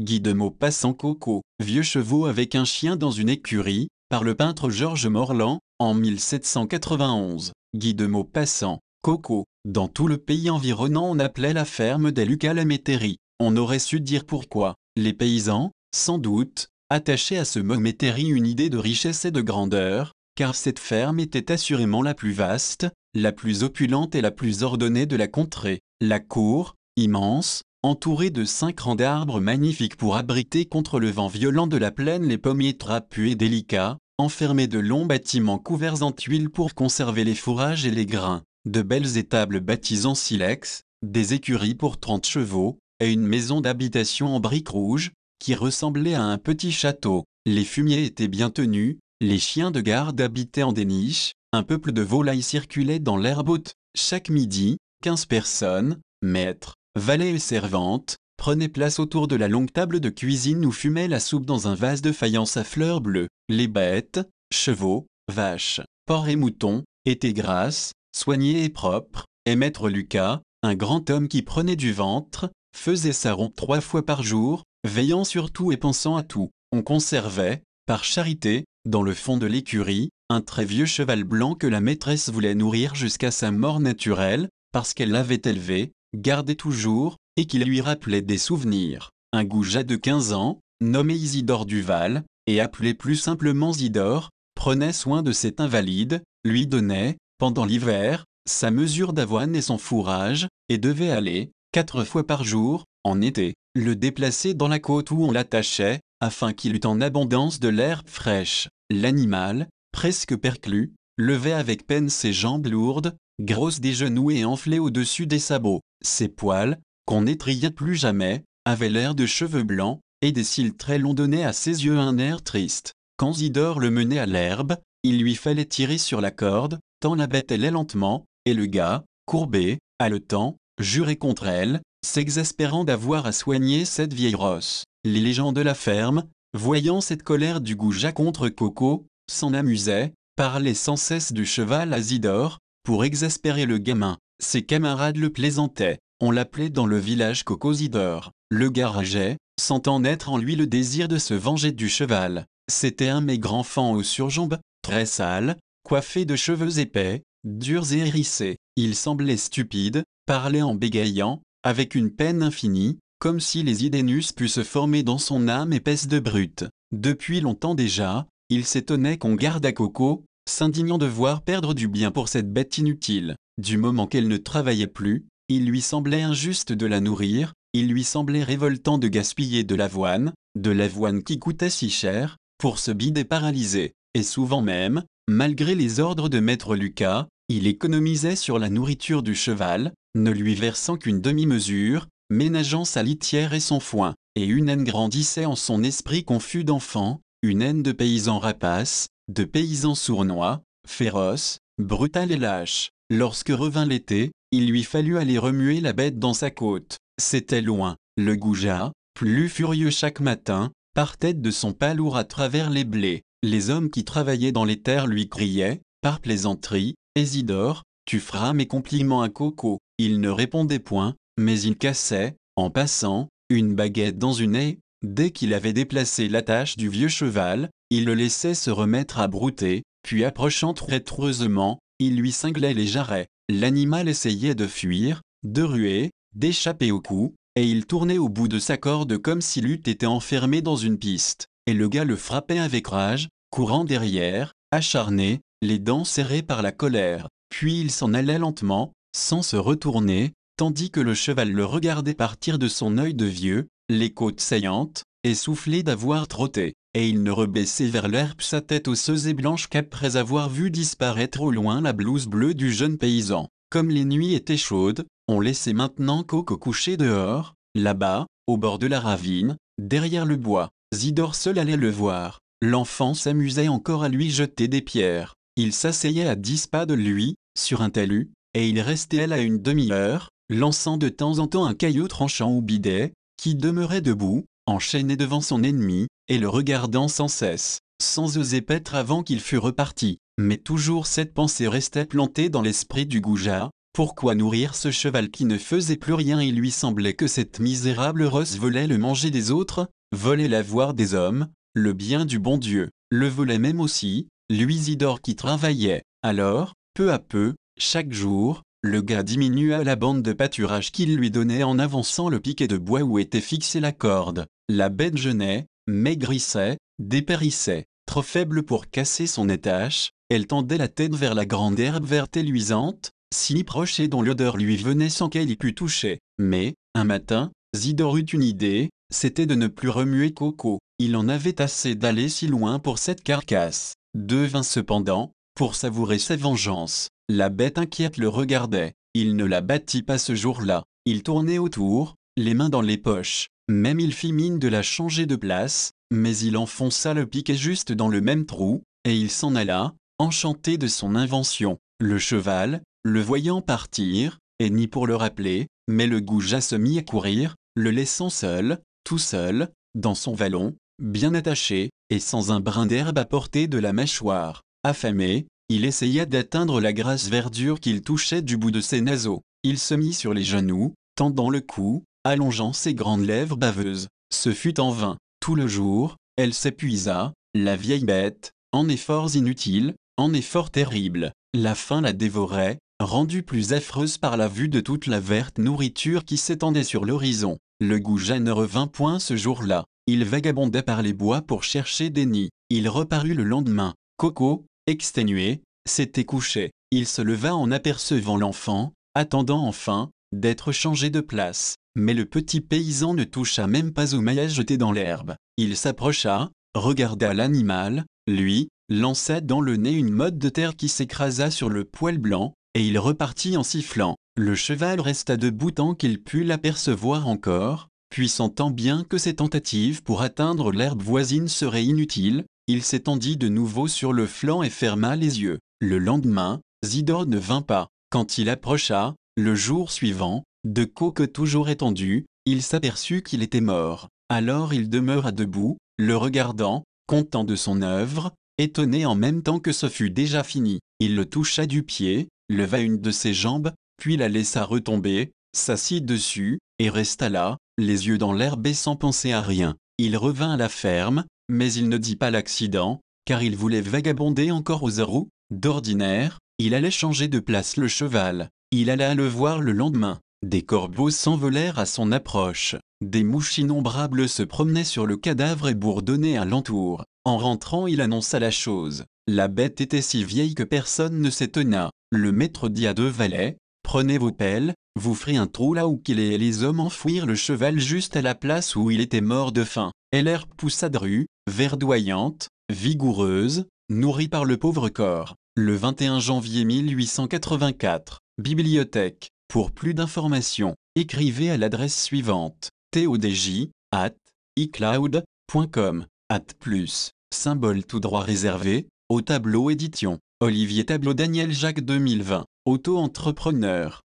Guy de Maupassant Coco, vieux chevaux avec un chien dans une écurie, par le peintre Georges Morland, en 1791. Guy de Maupassant, Coco, dans tout le pays environnant on appelait la ferme des Lucas la Métairie. On aurait su dire pourquoi. Les paysans, sans doute, attachaient à ce mot Métairie une idée de richesse et de grandeur, car cette ferme était assurément la plus vaste, la plus opulente et la plus ordonnée de la contrée. La cour, immense, entourée de cinq rangs d'arbres magnifiques pour abriter contre le vent violent de la plaine les pommiers trapus et délicats, enfermés de longs bâtiments couverts en tuiles pour conserver les fourrages et les grains de belles étables bâties en silex, des écuries pour 30 chevaux, et une maison d'habitation en briques rouges, qui ressemblait à un petit château. Les fumiers étaient bien tenus, les chiens de garde habitaient en des niches, un peuple de volailles circulait dans l'herbe haute. Chaque midi, 15 personnes, maîtres, valets et servantes, prenaient place autour de la longue table de cuisine où fumait la soupe dans un vase de faïence à fleurs bleues. Les bêtes, chevaux, vaches, porcs et moutons, étaient grasses, soigné et propre, et maître Lucas, un grand homme qui prenait du ventre, faisait sa ronde trois fois par jour, veillant sur tout et pensant à tout. On conservait, par charité, dans le fond de l'écurie, un très vieux cheval blanc que la maîtresse voulait nourrir jusqu'à sa mort naturelle, parce qu'elle l'avait élevé, gardé toujours, et qui lui rappelait des souvenirs. Un goujat de 15 ans, nommé Isidore Duval, et appelé plus simplement Zidore, prenait soin de cet invalide, lui donnait, pendant l'hiver, sa mesure d'avoine et son fourrage, et devait aller, quatre fois par jour, en été, le déplacer dans la côte où on l'attachait, afin qu'il eût en abondance de l'herbe fraîche. L'animal, presque perclus, levait avec peine ses jambes lourdes, grosses des genoux et enflées au-dessus des sabots. Ses poils, qu'on n'étriait plus jamais, avaient l'air de cheveux blancs, et des cils très longs donnaient à ses yeux un air triste. Quand Zidore le menait à l'herbe, il lui fallait tirer sur la corde, tant la bête allait lentement, et le gars, courbé, haletant, jurait contre elle, s'exaspérant d'avoir à soigner cette vieille rosse. Les gens de la ferme, voyant cette colère du goujat contre Coco, s'en amusaient, parlaient sans cesse du cheval à Zidore, pour exaspérer le gamin. Ses camarades le plaisantaient, on l'appelait dans le village Coco Zidore. Le garageait, sentant naître en lui le désir de se venger du cheval. C'était un maigre enfant aux surjambes, très sale, coiffé de cheveux épais, durs et hérissés. Il semblait stupide, parlait en bégayant, avec une peine infinie, comme si les idées n'eussent pu se former dans son âme épaisse de brute. Depuis longtemps déjà, il s'étonnait qu'on garde à Coco, s'indignant de voir perdre du bien pour cette bête inutile. Du moment qu'elle ne travaillait plus, il lui semblait injuste de la nourrir, il lui semblait révoltant de gaspiller de l'avoine, de l'avoine qui coûtait si cher, pour se bider paralysé, et souvent même, Malgré les ordres de maître Lucas, il économisait sur la nourriture du cheval, ne lui versant qu'une demi-mesure, ménageant sa litière et son foin, et une haine grandissait en son esprit confus d'enfant, une haine de paysans rapaces, de paysans sournois, féroces, brutal et lâches. Lorsque revint l'été, il lui fallut aller remuer la bête dans sa côte. C'était loin. Le goujat, plus furieux chaque matin, partait de son pas lourd à travers les blés. Les hommes qui travaillaient dans les terres lui criaient, par plaisanterie, Isidore, tu feras mes compliments à Coco. Il ne répondait point, mais il cassait, en passant, une baguette dans une haie. Dès qu'il avait déplacé l'attache du vieux cheval, il le laissait se remettre à brouter, puis approchant traîtreusement, il lui cinglait les jarrets. L'animal essayait de fuir, de ruer, d'échapper au coup, et il tournait au bout de sa corde comme s'il eût été enfermé dans une piste et le gars le frappait avec rage, courant derrière, acharné, les dents serrées par la colère. Puis il s'en allait lentement, sans se retourner, tandis que le cheval le regardait partir de son œil de vieux, les côtes saillantes, essoufflé d'avoir trotté, et il ne rebaissait vers l'herbe sa tête osseuse et blanche qu'après avoir vu disparaître au loin la blouse bleue du jeune paysan. Comme les nuits étaient chaudes, on laissait maintenant Coco coucher dehors, là-bas, au bord de la ravine, derrière le bois. Zidore seul allait le voir. L'enfant s'amusait encore à lui jeter des pierres. Il s'asseyait à dix pas de lui, sur un talus, et il restait là une demi-heure, lançant de temps en temps un caillou tranchant ou bidet, qui demeurait debout, enchaîné devant son ennemi, et le regardant sans cesse, sans oser paître avant qu'il fût reparti. Mais toujours cette pensée restait plantée dans l'esprit du goujat, Pourquoi nourrir ce cheval qui ne faisait plus rien Il lui semblait que cette misérable rosse volait le manger des autres, volait l'avoir des hommes, le bien du bon Dieu, le volait même aussi, lui Isidore qui travaillait. Alors, peu à peu, chaque jour, le gars diminua la bande de pâturage qu'il lui donnait en avançant le piquet de bois où était fixée la corde. La bête jeûnait, maigrissait, dépérissait. Trop faible pour casser son étache, elle tendait la tête vers la grande herbe verte et luisante, si proche et dont l'odeur lui venait sans qu'elle y pût toucher. Mais, un matin, Zidore eut une idée, c'était de ne plus remuer Coco. Il en avait assez d'aller si loin pour cette carcasse. Devint cependant, pour savourer sa vengeance. La bête inquiète le regardait. Il ne la battit pas ce jour-là. Il tournait autour, les mains dans les poches. Même il fit mine de la changer de place, mais il enfonça le piquet juste dans le même trou, et il s'en alla, enchanté de son invention. Le cheval, le voyant partir, et ni pour le rappeler, mais le goujat se mit à courir, le laissant seul, tout seul, dans son vallon, bien attaché, et sans un brin d'herbe à portée de la mâchoire. Affamé, il essaya d'atteindre la grasse verdure qu'il touchait du bout de ses naseaux. Il se mit sur les genoux, tendant le cou, allongeant ses grandes lèvres baveuses. Ce fut en vain. Tout le jour, elle s'épuisa, la vieille bête, en efforts inutiles, en efforts terribles. La faim la dévorait, rendue plus affreuse par la vue de toute la verte nourriture qui s'étendait sur l'horizon. Le goujat ne revint point ce jour-là. Il vagabondait par les bois pour chercher des nids. Il reparut le lendemain. Coco, exténué, s'était couché. Il se leva en apercevant l'enfant, attendant enfin d'être changé de place. Mais le petit paysan ne toucha même pas au maillage jeté dans l'herbe. Il s'approcha, regarda l'animal, lui, lança dans le nez une mode de terre qui s'écrasa sur le poil blanc, et il repartit en sifflant. Le cheval resta debout tant qu'il put l'apercevoir encore, puis sentant bien que ses tentatives pour atteindre l'herbe voisine seraient inutiles, il s'étendit de nouveau sur le flanc et ferma les yeux. Le lendemain, Zidore ne vint pas. Quand il approcha, le jour suivant, de coque toujours étendu, il s'aperçut qu'il était mort. Alors il demeura debout, le regardant, content de son œuvre, étonné en même temps que ce fut déjà fini. Il le toucha du pied, leva une de ses jambes, puis la laissa retomber, s'assit dessus, et resta là, les yeux dans l'herbe et sans penser à rien. Il revint à la ferme, mais il ne dit pas l'accident, car il voulait vagabonder encore aux roues. D'ordinaire, il allait changer de place le cheval. Il alla le voir le lendemain. Des corbeaux s'envolèrent à son approche. Des mouches innombrables se promenaient sur le cadavre et bourdonnaient à l'entour. En rentrant, il annonça la chose. La bête était si vieille que personne ne s'étonna. Le maître dit à deux valets, Prenez vos pelles, vous ferez un trou là où qu'il est et les hommes enfouirent le cheval juste à la place où il était mort de faim. L'herbe poussa dru, verdoyante, vigoureuse, nourrie par le pauvre corps. Le 21 janvier 1884, Bibliothèque. Pour plus d'informations, écrivez à l'adresse suivante todj at icloud.com at plus, symbole tout droit réservé, au tableau édition. Olivier Tableau Daniel Jacques 2020, auto-entrepreneur.